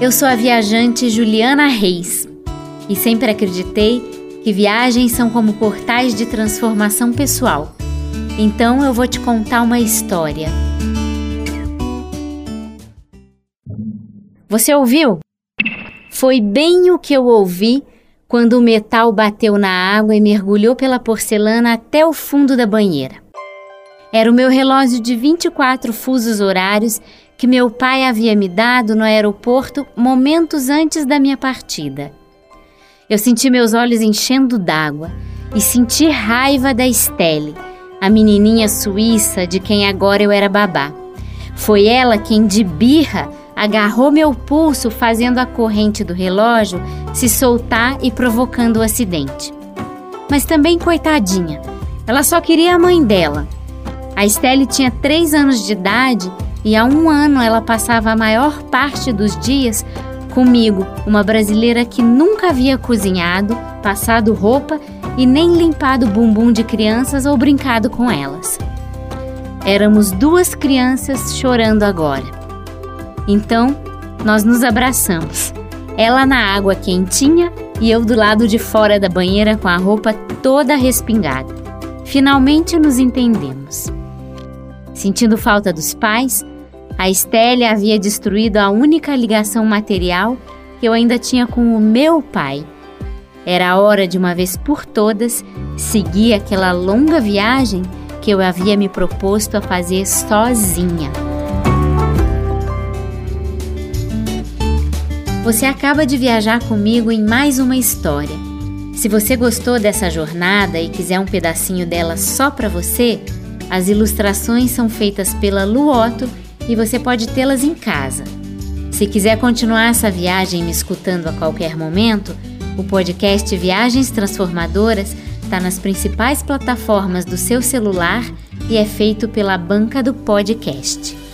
Eu sou a viajante Juliana Reis e sempre acreditei que viagens são como portais de transformação pessoal. Então eu vou te contar uma história. Você ouviu? Foi bem o que eu ouvi quando o metal bateu na água e mergulhou pela porcelana até o fundo da banheira. Era o meu relógio de 24 fusos horários que meu pai havia me dado no aeroporto momentos antes da minha partida. Eu senti meus olhos enchendo d'água e senti raiva da Estelle, a menininha suíça de quem agora eu era babá. Foi ela quem, de birra, agarrou meu pulso, fazendo a corrente do relógio se soltar e provocando o acidente. Mas também, coitadinha, ela só queria a mãe dela. A Estelle tinha três anos de idade e há um ano ela passava a maior parte dos dias comigo, uma brasileira que nunca havia cozinhado, passado roupa e nem limpado bumbum de crianças ou brincado com elas. Éramos duas crianças chorando agora. Então, nós nos abraçamos. Ela na água quentinha e eu do lado de fora da banheira com a roupa toda respingada. Finalmente nos entendemos. Sentindo falta dos pais, a Estelle havia destruído a única ligação material que eu ainda tinha com o meu pai. Era hora de uma vez por todas seguir aquela longa viagem que eu havia me proposto a fazer sozinha. Você acaba de viajar comigo em mais uma história. Se você gostou dessa jornada e quiser um pedacinho dela só para você, as ilustrações são feitas pela Luoto e você pode tê-las em casa. Se quiser continuar essa viagem me escutando a qualquer momento, o podcast Viagens Transformadoras está nas principais plataformas do seu celular e é feito pela banca do podcast.